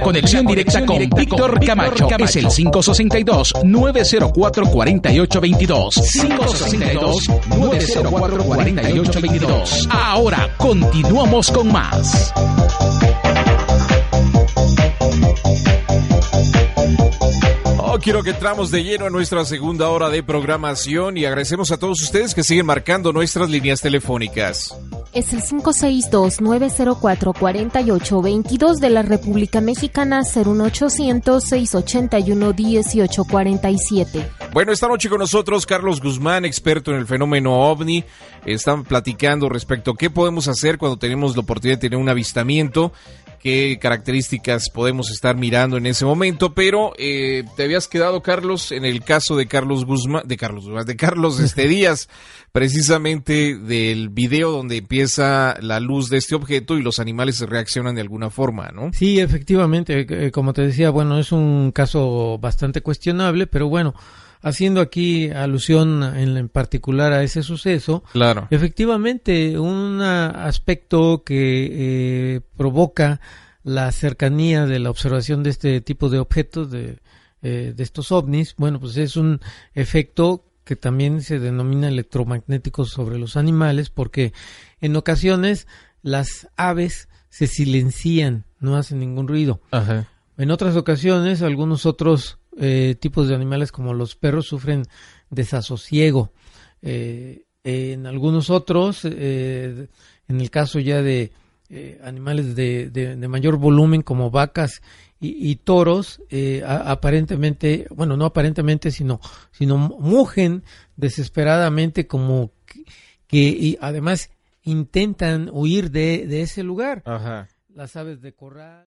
Conexión directa con Víctor Camacho es el 562-904-4822. 562-904-4822. Ahora continuamos con más. Oh, quiero que entramos de lleno a nuestra segunda hora de programación y agradecemos a todos ustedes que siguen marcando nuestras líneas telefónicas. Es el 562-904-4822 de la República Mexicana, 01800-681-1847. Bueno, esta noche con nosotros Carlos Guzmán, experto en el fenómeno ovni. Están platicando respecto a qué podemos hacer cuando tenemos la oportunidad de tener un avistamiento qué características podemos estar mirando en ese momento, pero eh, te habías quedado, Carlos, en el caso de Carlos Guzmán, de Carlos Guzmán, de Carlos este Díaz, precisamente del video donde empieza la luz de este objeto y los animales reaccionan de alguna forma, ¿no? Sí, efectivamente, eh, como te decía, bueno, es un caso bastante cuestionable, pero bueno, haciendo aquí alusión en, particular a ese suceso, claro. efectivamente un aspecto que eh, provoca la cercanía de la observación de este tipo de objetos, de, eh, de estos ovnis, bueno, pues es un efecto que también se denomina electromagnético sobre los animales, porque en ocasiones las aves se silencian, no hacen ningún ruido. En otras ocasiones, algunos otros eh, tipos de animales como los perros sufren desasosiego. Eh, en algunos otros, eh, en el caso ya de animales de, mayor volumen como vacas y, toros, aparentemente, bueno, no aparentemente, sino, sino mugen desesperadamente como que, y además intentan huir de, de ese lugar. Las aves de corral.